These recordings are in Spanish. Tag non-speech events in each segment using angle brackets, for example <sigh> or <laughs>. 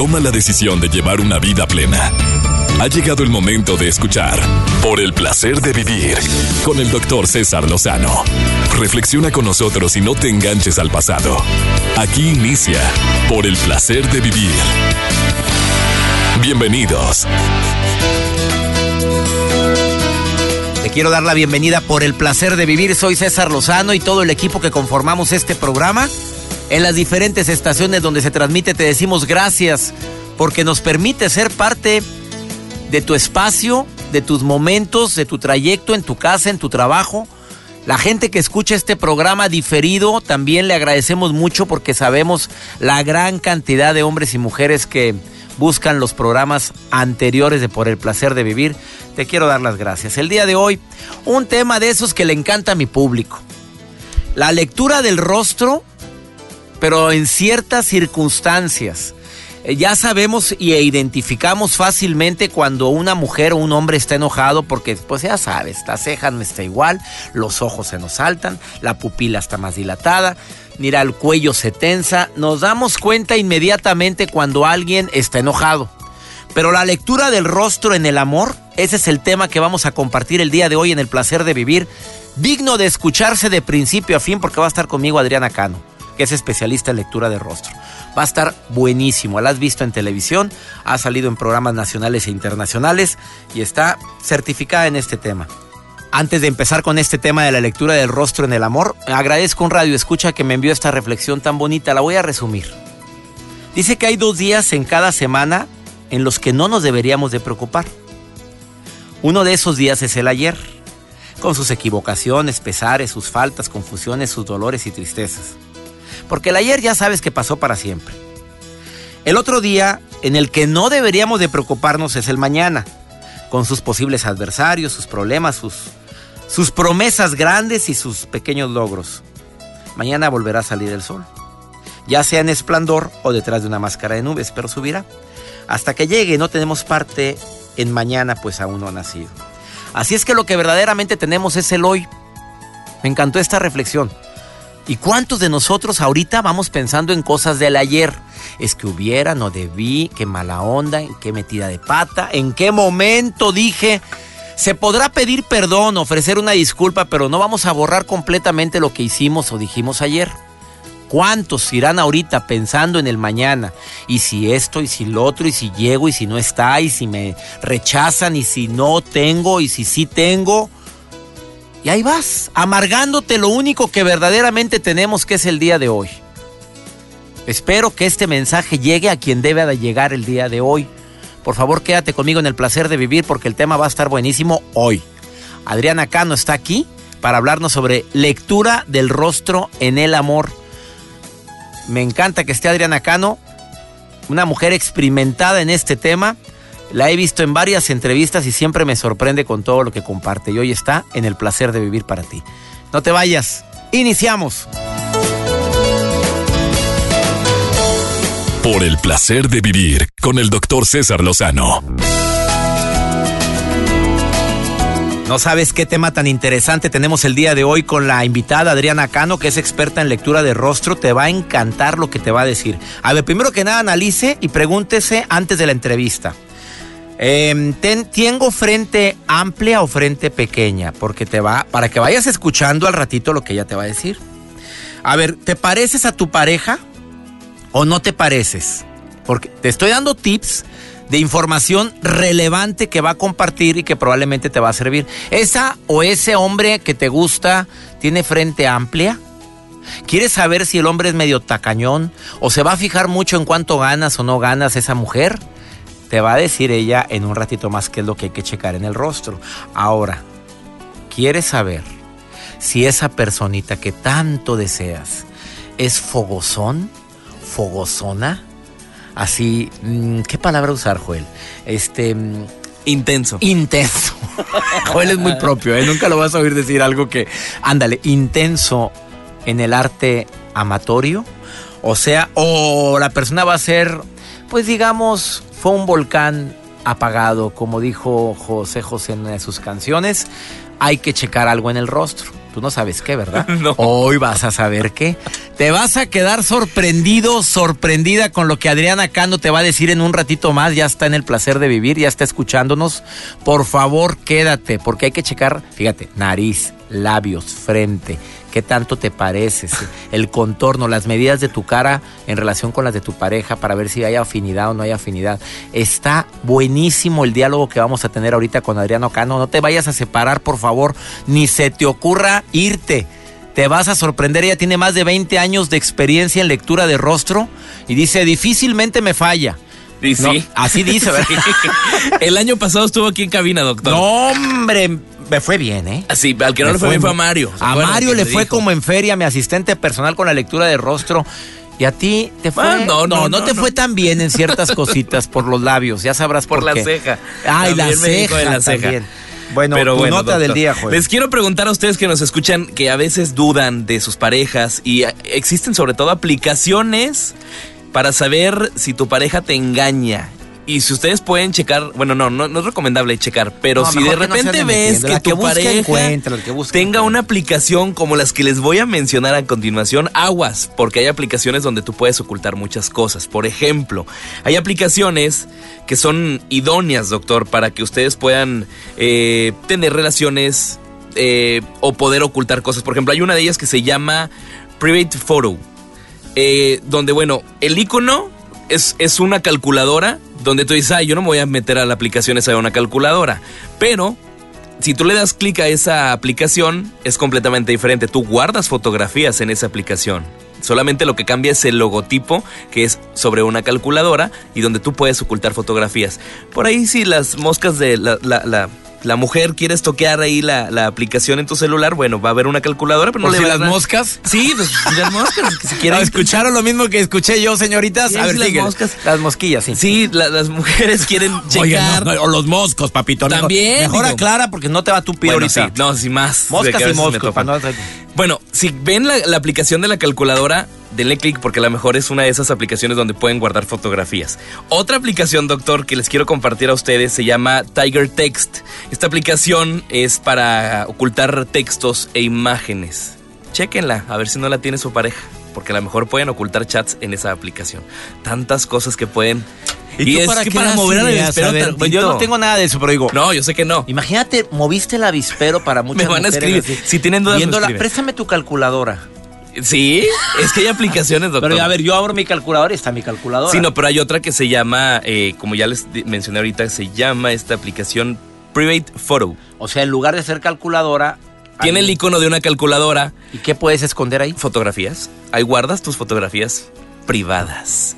toma la decisión de llevar una vida plena. Ha llegado el momento de escuchar Por el placer de vivir con el doctor César Lozano. Reflexiona con nosotros y no te enganches al pasado. Aquí inicia Por el placer de vivir. Bienvenidos. Te quiero dar la bienvenida por el placer de vivir. Soy César Lozano y todo el equipo que conformamos este programa. En las diferentes estaciones donde se transmite te decimos gracias porque nos permite ser parte de tu espacio, de tus momentos, de tu trayecto en tu casa, en tu trabajo. La gente que escucha este programa diferido también le agradecemos mucho porque sabemos la gran cantidad de hombres y mujeres que buscan los programas anteriores de Por el placer de vivir. Te quiero dar las gracias. El día de hoy, un tema de esos que le encanta a mi público. La lectura del rostro, pero en ciertas circunstancias. Eh, ya sabemos y identificamos fácilmente cuando una mujer o un hombre está enojado porque pues ya sabes, la ceja no está igual, los ojos se nos saltan, la pupila está más dilatada, mira el cuello se tensa, nos damos cuenta inmediatamente cuando alguien está enojado. Pero la lectura del rostro en el amor, ese es el tema que vamos a compartir el día de hoy en el placer de vivir, digno de escucharse de principio a fin porque va a estar conmigo Adriana Cano, es especialista en lectura de rostro. Va a estar buenísimo. La has visto en televisión, ha salido en programas nacionales e internacionales y está certificada en este tema. Antes de empezar con este tema de la lectura del rostro en el amor, agradezco un radio escucha que me envió esta reflexión tan bonita. La voy a resumir. Dice que hay dos días en cada semana en los que no nos deberíamos de preocupar. Uno de esos días es el ayer, con sus equivocaciones, pesares, sus faltas, confusiones, sus dolores y tristezas. Porque el ayer ya sabes que pasó para siempre. El otro día en el que no deberíamos de preocuparnos es el mañana, con sus posibles adversarios, sus problemas, sus, sus promesas grandes y sus pequeños logros. Mañana volverá a salir el sol, ya sea en esplendor o detrás de una máscara de nubes, pero subirá. Hasta que llegue no tenemos parte en mañana, pues aún no ha nacido. Así es que lo que verdaderamente tenemos es el hoy. Me encantó esta reflexión. ¿Y cuántos de nosotros ahorita vamos pensando en cosas del ayer? Es que hubiera, no debí, qué mala onda, en qué metida de pata, en qué momento dije. Se podrá pedir perdón, ofrecer una disculpa, pero no vamos a borrar completamente lo que hicimos o dijimos ayer. ¿Cuántos irán ahorita pensando en el mañana? Y si esto, y si lo otro, y si llego, y si no está, y si me rechazan, y si no tengo, y si sí tengo. Y ahí vas, amargándote lo único que verdaderamente tenemos que es el día de hoy. Espero que este mensaje llegue a quien debe de llegar el día de hoy. Por favor, quédate conmigo en el placer de vivir porque el tema va a estar buenísimo hoy. Adriana Cano está aquí para hablarnos sobre lectura del rostro en el amor. Me encanta que esté Adriana Cano, una mujer experimentada en este tema. La he visto en varias entrevistas y siempre me sorprende con todo lo que comparte. Y hoy está en el placer de vivir para ti. No te vayas. Iniciamos. Por el placer de vivir con el doctor César Lozano. No sabes qué tema tan interesante tenemos el día de hoy con la invitada Adriana Cano, que es experta en lectura de rostro. Te va a encantar lo que te va a decir. A ver, primero que nada, analice y pregúntese antes de la entrevista. Eh, ¿Tengo frente amplia o frente pequeña? Porque te va, para que vayas escuchando al ratito lo que ella te va a decir. A ver, ¿te pareces a tu pareja o no te pareces? Porque te estoy dando tips de información relevante que va a compartir y que probablemente te va a servir. ¿Esa o ese hombre que te gusta tiene frente amplia? ¿Quieres saber si el hombre es medio tacañón o se va a fijar mucho en cuánto ganas o no ganas esa mujer? Te va a decir ella en un ratito más qué es lo que hay que checar en el rostro. Ahora, ¿quieres saber si esa personita que tanto deseas es fogosón, fogosona? Así, mm, ¿qué palabra usar, Joel? Este... Intenso. Intenso. <laughs> Joel es muy propio, ¿eh? Nunca lo vas a oír decir algo que... Ándale, intenso en el arte amatorio. O sea, o la persona va a ser, pues digamos, fue un volcán apagado, como dijo José José en una de sus canciones. Hay que checar algo en el rostro. Tú no sabes qué, ¿verdad? <laughs> No. Hoy vas a saber qué. Te vas a quedar sorprendido, sorprendida con lo que Adriana Cano te va a decir en un ratito más. Ya está en el placer de vivir, ya está escuchándonos. Por favor, quédate, porque hay que checar, fíjate, nariz, labios, frente, qué tanto te pareces, <laughs> el contorno, las medidas de tu cara en relación con las de tu pareja para ver si hay afinidad o no hay afinidad. Está buenísimo el diálogo que vamos a tener ahorita con Adriano Cano. No te vayas a separar, por favor, ni se te ocurra irte. Te vas a sorprender, ella tiene más de 20 años de experiencia en lectura de rostro y dice, difícilmente me falla. Y No, sí. así dice, ¿verdad? <laughs> El año pasado estuvo aquí en cabina, doctor. No, hombre, me fue bien, ¿eh? Así, al que no Me le fue bien fue a Mario. ¿se A Mario le fue dijo? como en feria, mi asistente personal con la lectura de rostro. Y a ti te fue. Ah, no, no, no, no, te no. fue tan bien en ciertas cositas por los labios. Ya sabrás por, Por la qué. ceja. Ay, la ceja. de la ceja. también. Bueno, Pero tu bueno, nota doctor, del día, Joel. Les quiero preguntar a ustedes que nos escuchan que a veces dudan de sus parejas y existen sobre todo aplicaciones para saber si tu pareja te engaña. Y si ustedes pueden checar, bueno, no, no, no es recomendable checar, pero No, si de que no repente ves que tu pareja que tenga una aplicación como las que les voy a mencionar a continuación, aguas, porque hay aplicaciones donde tú puedes ocultar muchas cosas. Por ejemplo, hay aplicaciones que son idóneas, doctor, para que ustedes puedan eh, tener relaciones eh, o poder ocultar cosas. Por ejemplo, hay una de ellas que se llama Private Photo, eh, donde, bueno, el icono es, es una calculadora donde tú dices, ay, yo no me voy a meter a la aplicación esa de una calculadora. Pero si tú le das clic a esa aplicación, es completamente diferente. Tú guardas fotografías en esa aplicación. Solamente lo que cambia es el logotipo, que es sobre una calculadora y donde tú puedes ocultar fotografías. Por ahí si las moscas de la- la- la mujer quiere estoquear ahí la, la aplicación en tu celular, bueno, va a haber una calculadora, pero no ¿Por le si va a las moscas? Sí, pues las moscas, que si <laughs> ¿Quieren escucharon lo mismo que escuché yo, señoritas? A ver, las moscas. Las mosquillas, sí. Sí, la- las mujeres quieren <laughs> checar. Oye, no, no, o los moscos, papito. Mejor- También, Mejor, digo. aclara porque no te va a tupir Bueno, ahorita. sí, no, sin más. Moscas y moscos. Bueno, si ven la, la aplicación de la calculadora, denle clic porque a lo mejor es una de esas aplicaciones donde pueden guardar fotografías. Otra aplicación, doctor, que les quiero compartir a ustedes se llama Tiger Text. Esta aplicación es para ocultar textos e imágenes. Chéquenla, a ver si no la tiene su pareja. Porque a lo mejor pueden ocultar chats en esa aplicación. Tantas cosas que pueden. ¿Y, tú es para qué para mover al avispero. Yo no tengo nada de eso, pero digo. No, yo sé que no. Imagínate, moviste el avispero para <laughs> muchas Me van a escribir. así, Si tienen dudas, viéndola, préstame tu calculadora. Sí, es que hay aplicaciones, doctor. Pero a ver, yo abro mi calculadora y está mi calculadora. Sí, no, pero hay otra que se llama, eh, como ya les mencioné ahorita, se llama esta aplicación Private Photo. O sea, en lugar de ser calculadora. Tiene el icono de una calculadora, ¿Y qué puedes esconder ahí? fotografías. Ahí guardas tus fotografías privadas.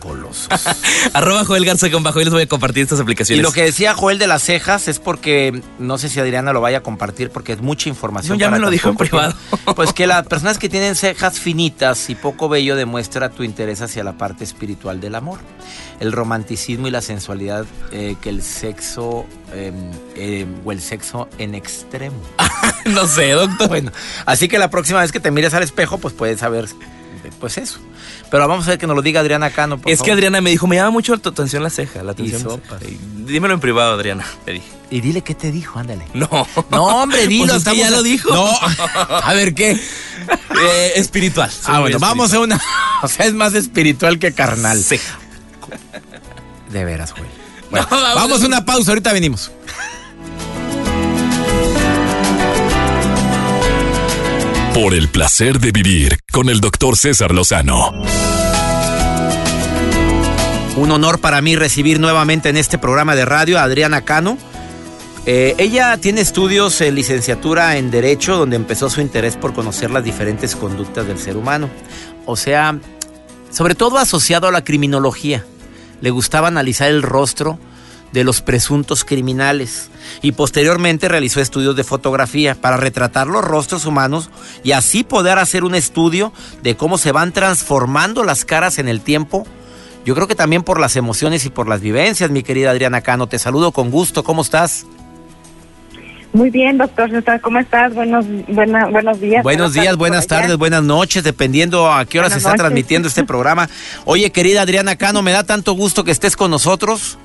Golosos. <laughs> Arroba Joel Garza con bajo y les voy a compartir estas y aplicaciones. lo que decía Joel de las cejas es porque no sé si Adriana lo vaya a compartir porque es mucha información. No, ya para me lo dijo en privado. Pues que <laughs> las personas que tienen cejas finitas y poco vello demuestra tu interés hacia la parte espiritual del amor, el romanticismo y la sensualidad eh, que el sexo eh, eh, o el sexo en extremo. <laughs> no sé, doctor. Bueno, así que la próxima vez que te mires al espejo, pues puedes saber, eh, pues eso. Pero vamos a ver que nos lo diga Adriana Cano. por es que. Adriana me dijo, me llama mucho tu atención la ceja, la atención. la sopas. ceja". Y Dímelo en privado, Adriana, le dije. Y dile qué te dijo, ándale. No. No, hombre, <laughs> dilo. Pues estamos ya lo dijo. No, a ver qué. Eh, espiritual. Soy Ah, bueno, vamos a una. <laughs> O sea, es más espiritual que carnal. Ceja. De veras, güey. No, Bueno, vamos vamos a una pausa, ahorita venimos. Por el placer de vivir con el doctor César Lozano. Un honor para mí recibir nuevamente en este programa de radio a Adriana Cano. Eh, ella tiene estudios en licenciatura en Derecho, donde empezó su interés por conocer las diferentes conductas del ser humano. O sea, sobre todo asociado a la criminología. Le gustaba analizar el rostro de los presuntos criminales y posteriormente realizó estudios de fotografía para retratar los rostros humanos y así poder hacer un estudio de cómo se van transformando las caras en el tiempo. Yo creo que también por las emociones y por las vivencias, mi querida Adriana Cano. Te saludo con gusto. ¿Cómo estás? Muy bien, doctor ¿cómo estás? Buenos, buena, buenos días. Buenos días, buenas allá. tardes, buenas noches, dependiendo a qué hora Buenas se está noches. transmitiendo este <laughs> programa. Oye, querida Adriana Cano, me da tanto gusto que estés con nosotros.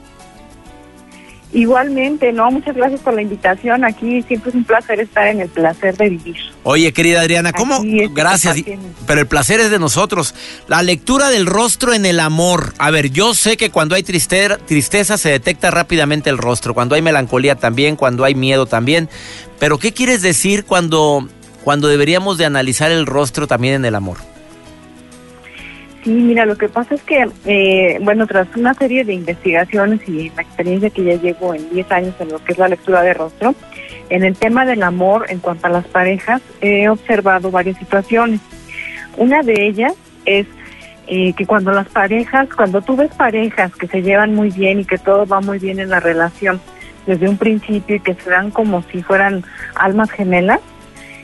Igualmente, no, muchas gracias por la invitación. Aquí siempre es un placer estar en el placer de vivir. Oye, querida Adriana, ¿cómo? Gracias, pero el placer es de nosotros. La lectura del rostro en el amor. A ver, yo sé que cuando hay tristeza, tristeza se detecta rápidamente el rostro, cuando hay melancolía también, cuando hay miedo también. Pero ¿qué quieres decir cuando, cuando deberíamos de analizar el rostro también en el amor? Sí, mira, lo que pasa es que, eh, bueno, tras una serie de investigaciones y la experiencia que ya llevo en 10 años en lo que es la lectura de rostro, en el tema del amor en cuanto a las parejas, he observado varias situaciones. Una de ellas es eh, que cuando las parejas, cuando tú ves parejas que se llevan muy bien y que todo va muy bien en la relación desde un principio y que se dan como si fueran almas gemelas,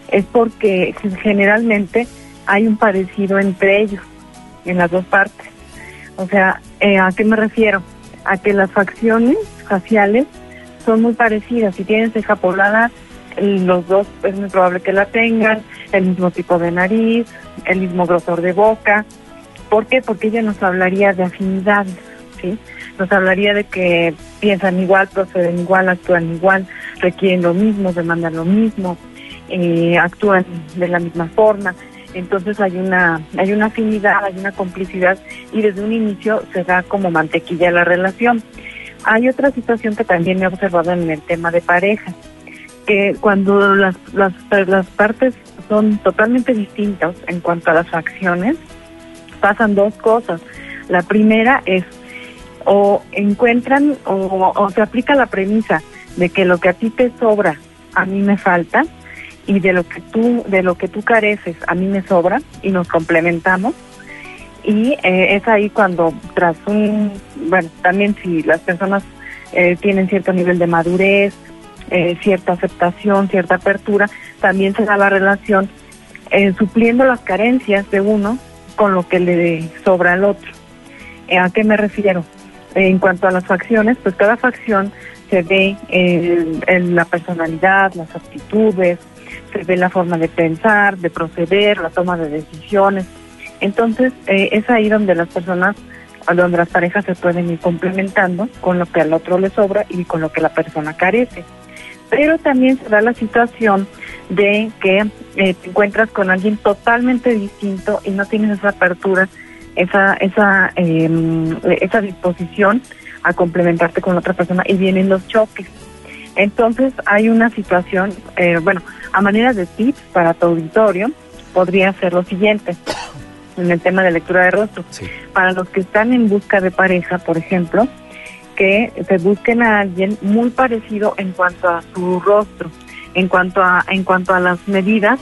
es porque generalmente hay un parecido entre ellos en las dos partes. O sea, eh, ¿a qué me refiero? A que las facciones faciales son muy parecidas. Si tienen ceja poblada, los dos es muy probable que la tengan, el mismo tipo de nariz, el mismo grosor de boca. ¿Por qué? Porque ella nos hablaría de afinidad, ¿sí? Nos hablaría de que piensan igual, proceden igual, actúan igual, requieren lo mismo, demandan lo mismo, eh, actúan de la misma forma entonces hay una hay una afinidad, hay una complicidad y desde un inicio se da como mantequilla la relación. Hay otra situación que también he observado en el tema de pareja, que cuando las, las, las partes son totalmente distintas en cuanto a las acciones, pasan dos cosas. La primera es o encuentran o, o se aplica la premisa de que lo que a ti te sobra, a mí me falta, y de lo que tú de lo que tú careces a mí me sobra y nos complementamos. Y eh, es ahí cuando tras un bueno también si las personas eh, tienen cierto nivel de madurez eh, cierta aceptación cierta apertura también se da la relación supliendo las carencias de uno con lo que le sobra al otro. A qué me refiero en cuanto a las facciones pues cada facción se ve en la personalidad las actitudes se ve la forma de pensar, de proceder, la toma de decisiones. Entonces, eh, es ahí donde las personas, donde las parejas se pueden ir complementando con lo que al otro le sobra y con lo que la persona carece. Pero también se da la situación de que eh, te encuentras con alguien totalmente distinto y no tienes esa apertura, esa, esa, em, esa disposición a complementarte con otra persona y vienen los choques. Entonces hay una situación, eh, bueno, a manera de tips para tu auditorio, podría ser lo siguiente en el tema de lectura de rostro. Para los que están en busca de pareja, por ejemplo, que se busquen a alguien muy parecido en cuanto a su rostro, en cuanto a en cuanto a las medidas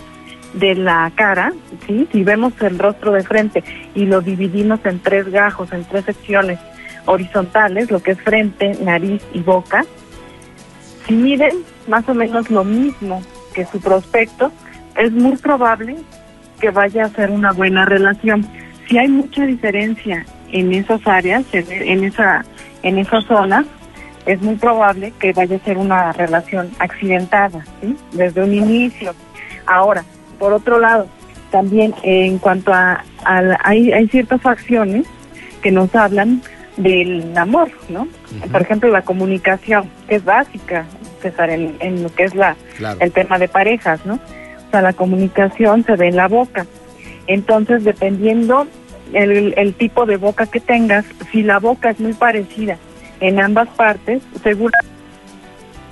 de la cara, ¿sí? Si vemos el rostro de frente y lo dividimos en tres gajos, en tres secciones horizontales, lo que es frente, nariz y boca, si miden más o menos lo mismo que su prospecto, es muy probable que vaya a ser una buena relación. Si hay mucha diferencia en esas áreas, en, esa en esas zonas, es muy probable que vaya a ser una relación accidentada, ¿sí? Desde un inicio. Ahora, por otro lado, también en cuanto a, hay, hay ciertas facciones que nos hablan del amor, ¿no? Por ejemplo, la comunicación, que es básica, César, en, lo que es la el tema de parejas, ¿no? O sea, la comunicación se ve en la boca. Entonces, dependiendo el, el tipo de boca que tengas, si la boca es muy parecida en ambas partes, seguro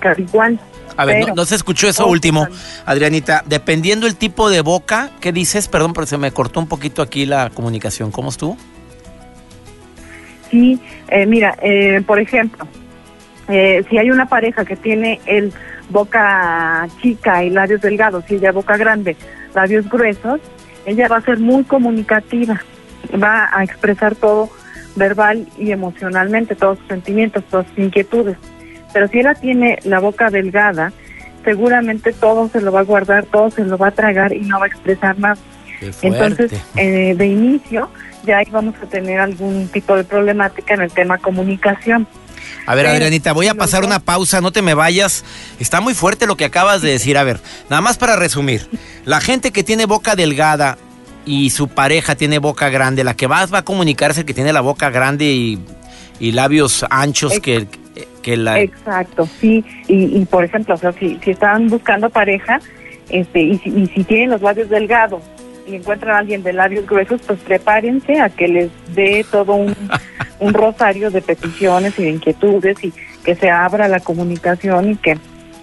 que igual. A ver, no, se escuchó eso último, Adrianita. Dependiendo el tipo de boca, ¿qué dices? Perdón, pero se me cortó un poquito aquí la comunicación. ¿Cómo estuvo? Sí, eh, mira, eh, por ejemplo, eh, si hay una pareja que tiene el boca chica y labios delgados y ella boca grande, labios gruesos, ella va a ser muy comunicativa, va a expresar todo verbal y emocionalmente, todos sus sentimientos, todas sus inquietudes. Pero si ella tiene la boca delgada, seguramente todo se lo va a guardar, todo se lo va a tragar y no va a expresar más. Entonces, eh, de inicio, ya ahí vamos a tener algún tipo de problemática en el tema comunicación. A ver, Adrianita, voy a pasar una pausa, no te me vayas. Está muy fuerte lo que acabas de decir. A ver, nada más para resumir. La gente que tiene boca delgada y su pareja tiene boca grande, la que más va a comunicarse que tiene la boca grande y, labios anchos, que, que la... Exacto, sí. Y, y por ejemplo, o sea, si, si están buscando pareja este y si, y si tienen los labios delgados y encuentran a alguien de labios gruesos, pues prepárense a que les dé todo un, <laughs> un rosario de peticiones y de inquietudes y que se abra la comunicación y que,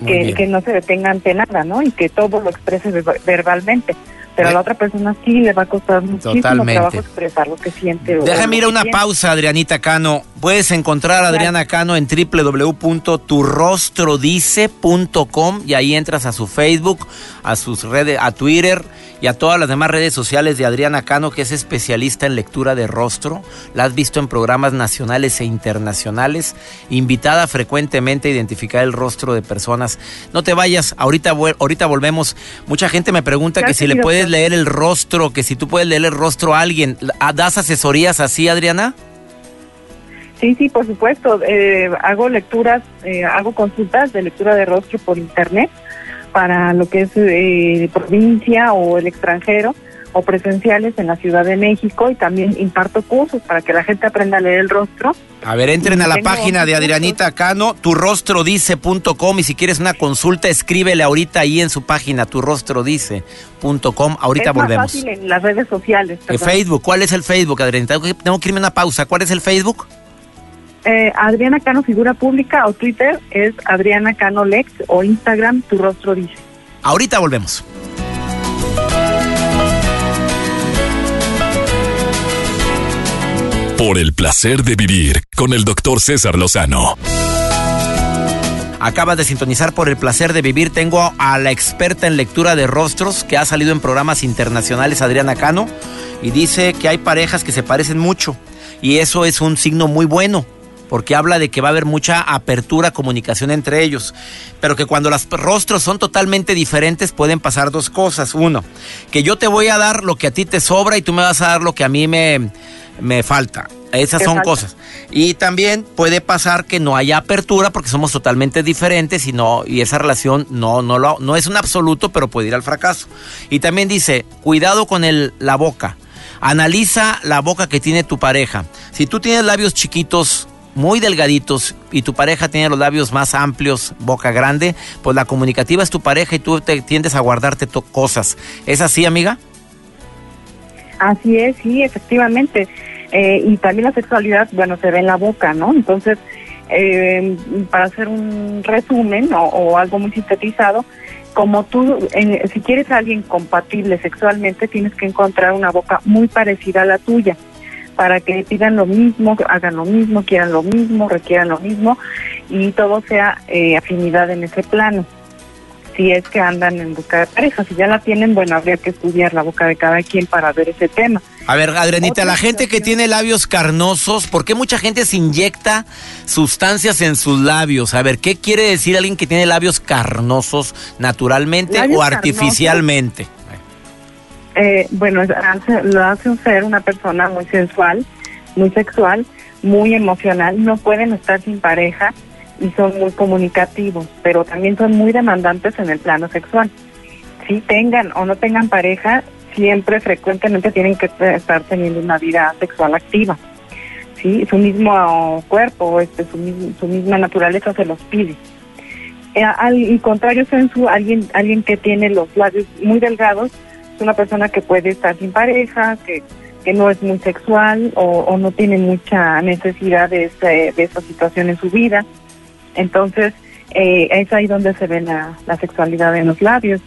que, que, no se detenga ante nada, ¿no? Y que todo lo exprese verbalmente. Pero a la otra persona sí le va a costar muchísimo trabajo expresar lo que siente. Déjame ir a una pausa, Adrianita Cano. Puedes encontrar a Adriana Cano en www.turrostrodice.com y ahí entras a su Facebook, a sus redes, a Twitter y a todas las demás redes sociales de Adriana Cano, que es especialista en lectura de rostro. La has visto en programas nacionales e internacionales, invitada frecuentemente a identificar el rostro de personas. No te vayas, ahorita, ahorita volvemos. Mucha gente me pregunta que si le puedes leer el rostro, que si tú puedes leer el rostro a alguien. ¿Das asesorías así, Adriana? Sí, sí, por supuesto. Eh, hago lecturas, eh, hago consultas de lectura de rostro por internet para lo que es eh, provincia o el extranjero o presenciales en la Ciudad de México y también imparto cursos para que la gente aprenda a leer el rostro. A ver, entren a la página de Adrianita Cano, turrostrodice.com y si quieres una consulta, escríbele ahorita ahí en su página, turrostrodice.com. Ahorita es volvemos. Más fácil en las redes sociales. El Facebook, ¿cuál es el Facebook, Adrianita? Tengo que irme a una pausa. ¿Cuál es el Facebook? Eh, Adriana Cano Figura Pública o Twitter es Adriana Cano Lex o Instagram Tu Rostro Dice. Ahorita volvemos. Por el placer de vivir con el doctor César Lozano. Acabas de sintonizar por el placer de vivir. Tengo a la experta en lectura de rostros que ha salido en programas internacionales, Adriana Cano, y dice que hay parejas que se parecen mucho. Y eso es un signo muy bueno porque habla de que va a haber mucha apertura, comunicación entre ellos, pero que cuando los rostros son totalmente diferentes pueden pasar dos cosas. Uno, que yo te voy a dar lo que a ti te sobra y tú me vas a dar lo que a mí me, me falta. Esas son cosas. Y también puede pasar que no haya apertura porque somos totalmente diferentes y no y esa relación no no lo, no es un absoluto, pero puede ir al fracaso. Y también dice, cuidado con el, la boca. Analiza la boca que tiene tu pareja. Si tú tienes labios chiquitos, muy delgaditos y tu pareja tiene los labios más amplios, boca grande, pues la comunicativa es tu pareja y tú te tiendes a guardarte cosas. ¿Es así, amiga? Así es, sí, efectivamente. Eh, y también la sexualidad, bueno, se ve en la boca, ¿no? Entonces, eh, para hacer un resumen o, algo muy sintetizado, como tú, si quieres a alguien compatible sexualmente, tienes que encontrar una boca muy parecida a la tuya para que pidan lo mismo, hagan lo mismo, quieran lo mismo, requieran lo mismo y todo sea eh, afinidad en ese plano. Si es que andan en busca de pareja, si ya la tienen, bueno, habría que estudiar la boca de cada quien para ver ese tema. A ver, Adrenita, la gente que tiene labios carnosos, ¿por qué mucha gente se inyecta sustancias en sus labios? A ver, ¿qué quiere decir alguien que tiene labios carnosos naturalmente o artificialmente? Eh, bueno, lo hace un ser una persona muy sensual, muy sexual, muy emocional. No pueden estar sin pareja y son muy comunicativos, pero también son muy demandantes en el plano sexual. Si tengan o no tengan pareja, siempre frecuentemente tienen que estar teniendo una vida sexual activa. ¿sí? Su mismo cuerpo, este, su, su misma naturaleza se los pide. Eh, al, contrario, sensu, alguien, alguien que tiene los labios muy delgados, una persona que puede estar sin pareja, que, que no es muy sexual o, no tiene mucha necesidad de, de esa situación en su vida. Entonces, eh, es ahí donde se ve la, sexualidad en los labios.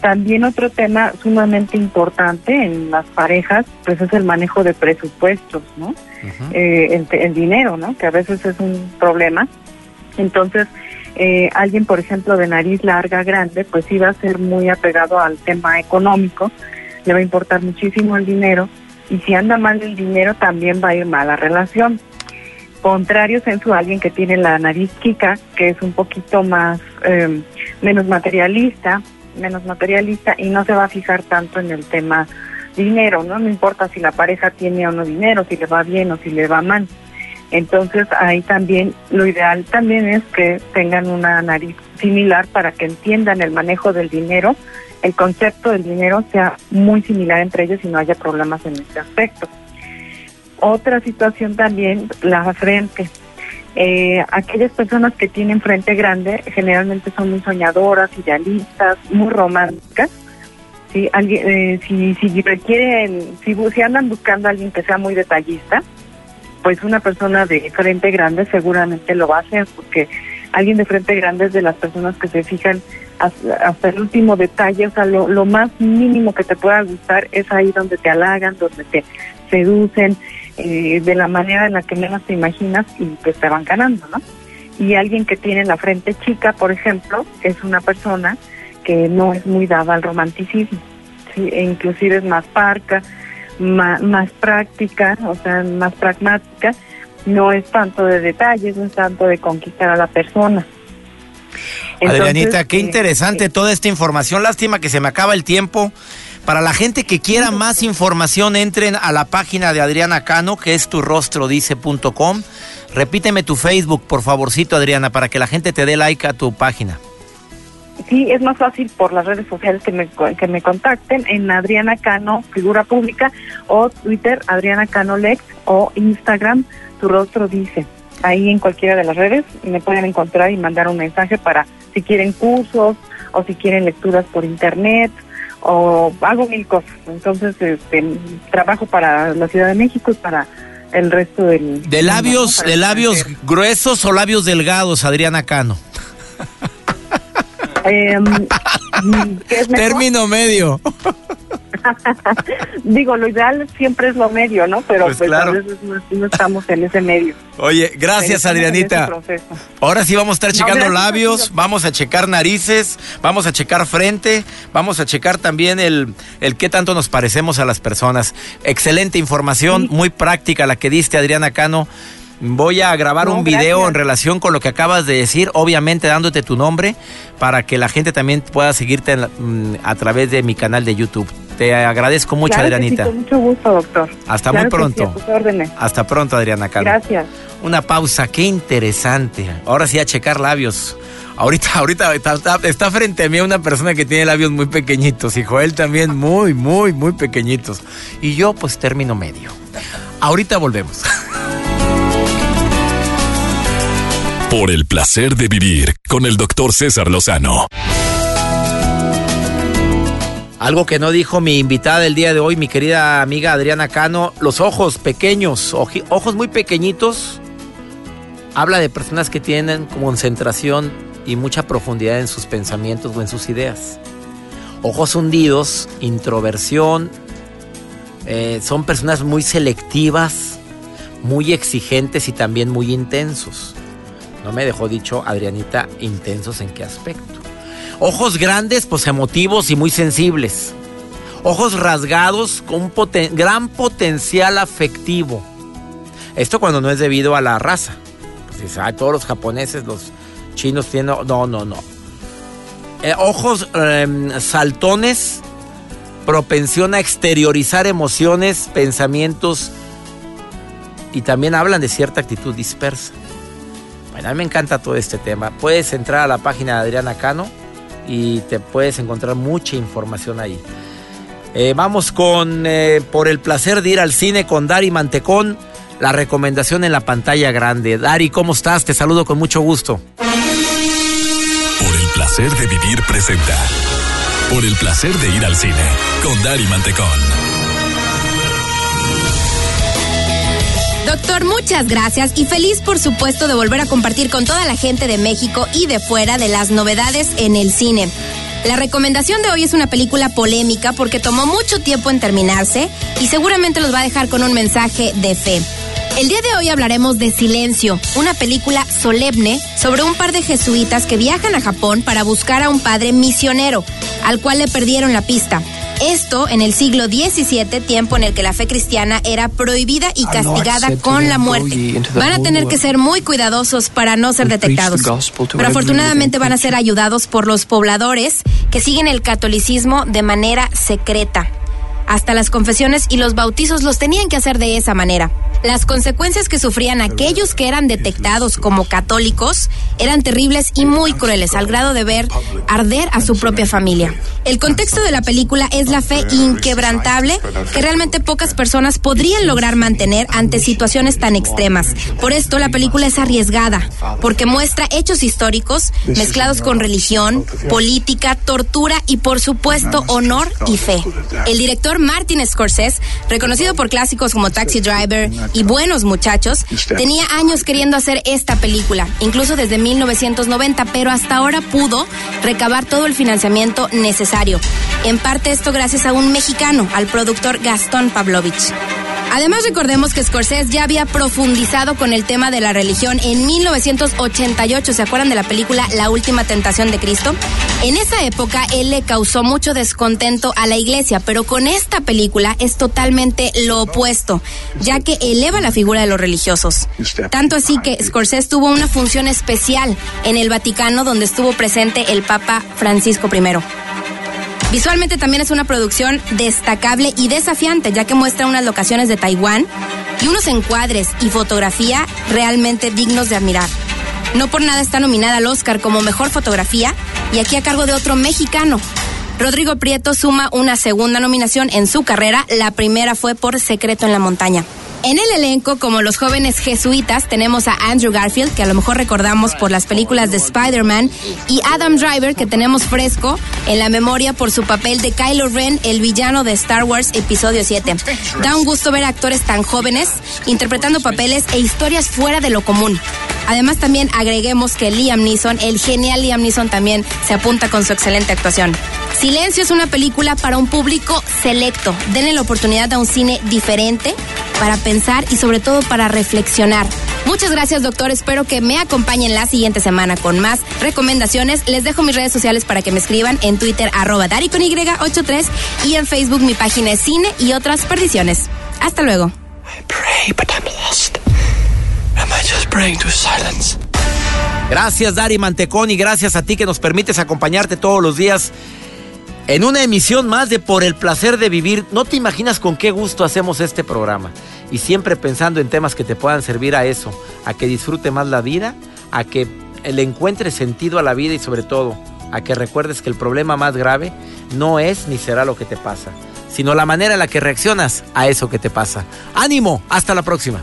También otro tema sumamente importante en las parejas, pues es el manejo de presupuestos, ¿no? Eh, el, el, dinero, ¿no? Que a veces es un problema. Entonces, eh, alguien, por ejemplo, de nariz larga, grande, pues iba a ser muy apegado al tema económico, le va a importar muchísimo el dinero y si anda mal el dinero también va a ir mal la relación. Contrario sensu alguien que tiene la nariz chica, que es un poquito más em, menos materialista, menos materialista y no se va a fijar tanto en el tema dinero, ¿no? No importa si la pareja tiene o no dinero, si le va bien o si le va mal. Entonces ahí también lo ideal también es que tengan una nariz similar para que entiendan el manejo del dinero, el concepto del dinero sea muy similar entre ellos y no haya problemas en este aspecto. Otra situación también, la frente. Eh, aquellas personas que tienen frente grande generalmente son muy soñadoras, idealistas, muy románticas. ¿sí? Alguien, eh, si, si requieren, si, si andan buscando a alguien que sea muy detallista, pues una persona de frente grande seguramente lo va a hacer porque alguien de frente grande es de las personas que se fijan hasta, el último detalle, o sea, lo, lo, más mínimo que te pueda gustar es ahí donde te halagan, donde te seducen, eh, de la manera en la que menos te imaginas y pues te van ganando, ¿no? Y alguien que tiene la frente chica, por ejemplo, es una persona que no es muy dada al romanticismo, ¿sí? e inclusive es más parca, más, más práctica, o sea, más pragmática, no es tanto de detalles, no es tanto de conquistar a la persona. Adrianita, qué eh, interesante toda esta información. Lástima que se me acaba el tiempo. Para la gente que quiera más información, entren a la página de Adriana Cano, que es turostrodice.com. Repíteme tu Facebook, por favorcito, Adriana, para que la gente te dé like a tu página. Sí, es más fácil por las redes sociales que me, que me contacten en Adriana Cano, figura pública, o Twitter, Adriana Cano Lex, o Instagram, tu rostro dice. Ahí en cualquiera de las redes me pueden encontrar y mandar un mensaje para si quieren cursos o si quieren lecturas por internet o hago mil cosas. Entonces, este, trabajo para la Ciudad de México y para el resto del... ¿De labios, de labios gruesos o labios delgados, Adriana Cano? <laughs> Em, <laughs> Término medio. <laughs> Digo, lo ideal siempre es lo medio, ¿no? Pero pues, pues a veces no, estamos en ese medio. Oye, gracias Adrianita. Ahora sí vamos a estar checando labios, vamos a checar narices, vamos a checar frente, vamos a checar también el, el qué tanto nos parecemos a las personas. Excelente información, muy práctica la que diste Adriana Cano. Voy a grabar un video en relación con lo que acabas de decir, obviamente dándote tu nombre, para que la gente también pueda seguirte mm, a través de mi canal de YouTube. Te agradezco mucho, Adrianita. con mucho gusto, doctor. Hasta muy pronto. Hasta pronto, Adriana Gracias. Una pausa, qué interesante. Ahora sí a checar labios. Ahorita, <laughs> ahorita está, frente a mí una persona que tiene labios muy pequeñitos y Joel también muy, muy, muy pequeñitos. Y yo pues término medio. Ahorita volvemos. <laughs> Por el placer de vivir con el doctor César Lozano. Algo que no dijo mi invitada del día de hoy, mi querida amiga Adriana Cano, los ojos pequeños, ojos muy pequeñitos, habla de personas que tienen concentración y mucha profundidad en sus pensamientos o en sus ideas. Ojos hundidos, introversión, eh, son personas muy selectivas, muy exigentes y también muy intensos. No me dejó dicho Adrianita intensos en qué aspecto. Ojos grandes, pues emotivos y muy sensibles. Ojos rasgados con un gran potencial afectivo. Esto cuando no es debido a la raza. Pues todos los japoneses, los chinos tienen... No, no, no. Eh, ojos em, saltones, propensión a exteriorizar emociones, pensamientos y también hablan de cierta actitud dispersa. Bueno, a mí me encanta todo este tema. Puedes entrar a la página de Adriana Cano y te puedes encontrar mucha información ahí. Eh, vamos con eh, Por el placer de ir al cine con Dari Mantecón. La recomendación en la pantalla grande. Dari, ¿cómo estás? Te saludo con mucho gusto. Por el placer de vivir presenta. Por el placer de ir al cine con Dari Mantecón. Doctor, muchas gracias y feliz por supuesto de volver a compartir con toda la gente de México y de fuera de las novedades en el cine. La recomendación de hoy es una película polémica porque tomó mucho tiempo en terminarse y seguramente los va a dejar con un mensaje de fe. El día de hoy hablaremos de Silencio, una película solemne sobre un par de jesuitas que viajan a Japón para buscar a un padre misionero, al cual le perdieron la pista. Esto en el siglo XVII, tiempo en el que la fe cristiana era prohibida y castigada con la muerte. Van a tener que ser muy cuidadosos para no ser detectados. Pero afortunadamente van a ser ayudados por los pobladores que siguen el catolicismo de manera secreta. Hasta las confesiones y los bautizos los tenían que hacer de esa manera. Las consecuencias que sufrían aquellos que eran detectados como católicos eran terribles y muy crueles, al grado de ver arder a su propia familia. El contexto de la película es la fe inquebrantable que realmente pocas personas podrían lograr mantener ante situaciones tan extremas. Por esto la película es arriesgada, porque muestra hechos históricos mezclados con religión, política, tortura y por supuesto honor y fe. El director Martin Scorsese, reconocido por clásicos como Taxi Driver y Buenos Muchachos, tenía años queriendo hacer esta película, incluso desde 1990, pero hasta ahora pudo recabar todo el financiamiento necesario. En parte esto gracias a un mexicano, al productor Gastón Pavlovich. Además, recordemos que Scorsese ya había profundizado con el tema de la religión en 1988. ¿Se acuerdan de la película La Última Tentación de Cristo? En esa época, él le causó mucho descontento a la iglesia, pero con esta película es totalmente lo opuesto, ya que eleva la figura de los religiosos. Tanto así que Scorsese tuvo una función especial en el Vaticano donde estuvo presente el Papa Francisco I. Visualmente también es una producción destacable y desafiante, ya que muestra unas locaciones de Taiwán y unos encuadres y fotografía realmente dignos de admirar. No por nada está nominada al Oscar como mejor fotografía y aquí a cargo de otro mexicano. Rodrigo Prieto suma una segunda nominación en su carrera, la primera fue por Secreto en la Montaña. En el elenco, como los jóvenes jesuitas, tenemos a Andrew Garfield, que a lo mejor recordamos por las películas de Spider-Man, y Adam Driver, que tenemos fresco en la memoria por su papel de Kylo Ren, el villano de Star Wars Episodio 7. Da un gusto ver actores tan jóvenes interpretando papeles e historias fuera de lo común. Además, también agreguemos que Liam Neeson, el genial Liam Neeson, también se apunta con su excelente actuación. Silencio es una película para un público selecto. Denle la oportunidad a un cine diferente para pensar y sobre todo para reflexionar. Muchas gracias, doctor. Espero que me acompañen la siguiente semana con más recomendaciones. Les dejo mis redes sociales para que me escriban en Twitter, arroba Dari con Y83 y en Facebook mi página es Cine y otras perdiciones. Hasta luego. Gracias, Dari Mantecón, y gracias a ti que nos permites acompañarte todos los días en una emisión más de Por el placer de vivir. No te imaginas con qué gusto hacemos este programa. Y siempre pensando en temas que te puedan servir a eso, a que disfrute más la vida, a que le encuentre sentido a la vida y sobre todo a que recuerdes que el problema más grave no es ni será lo que te pasa, sino la manera en la que reaccionas a eso que te pasa. Ánimo, hasta la próxima.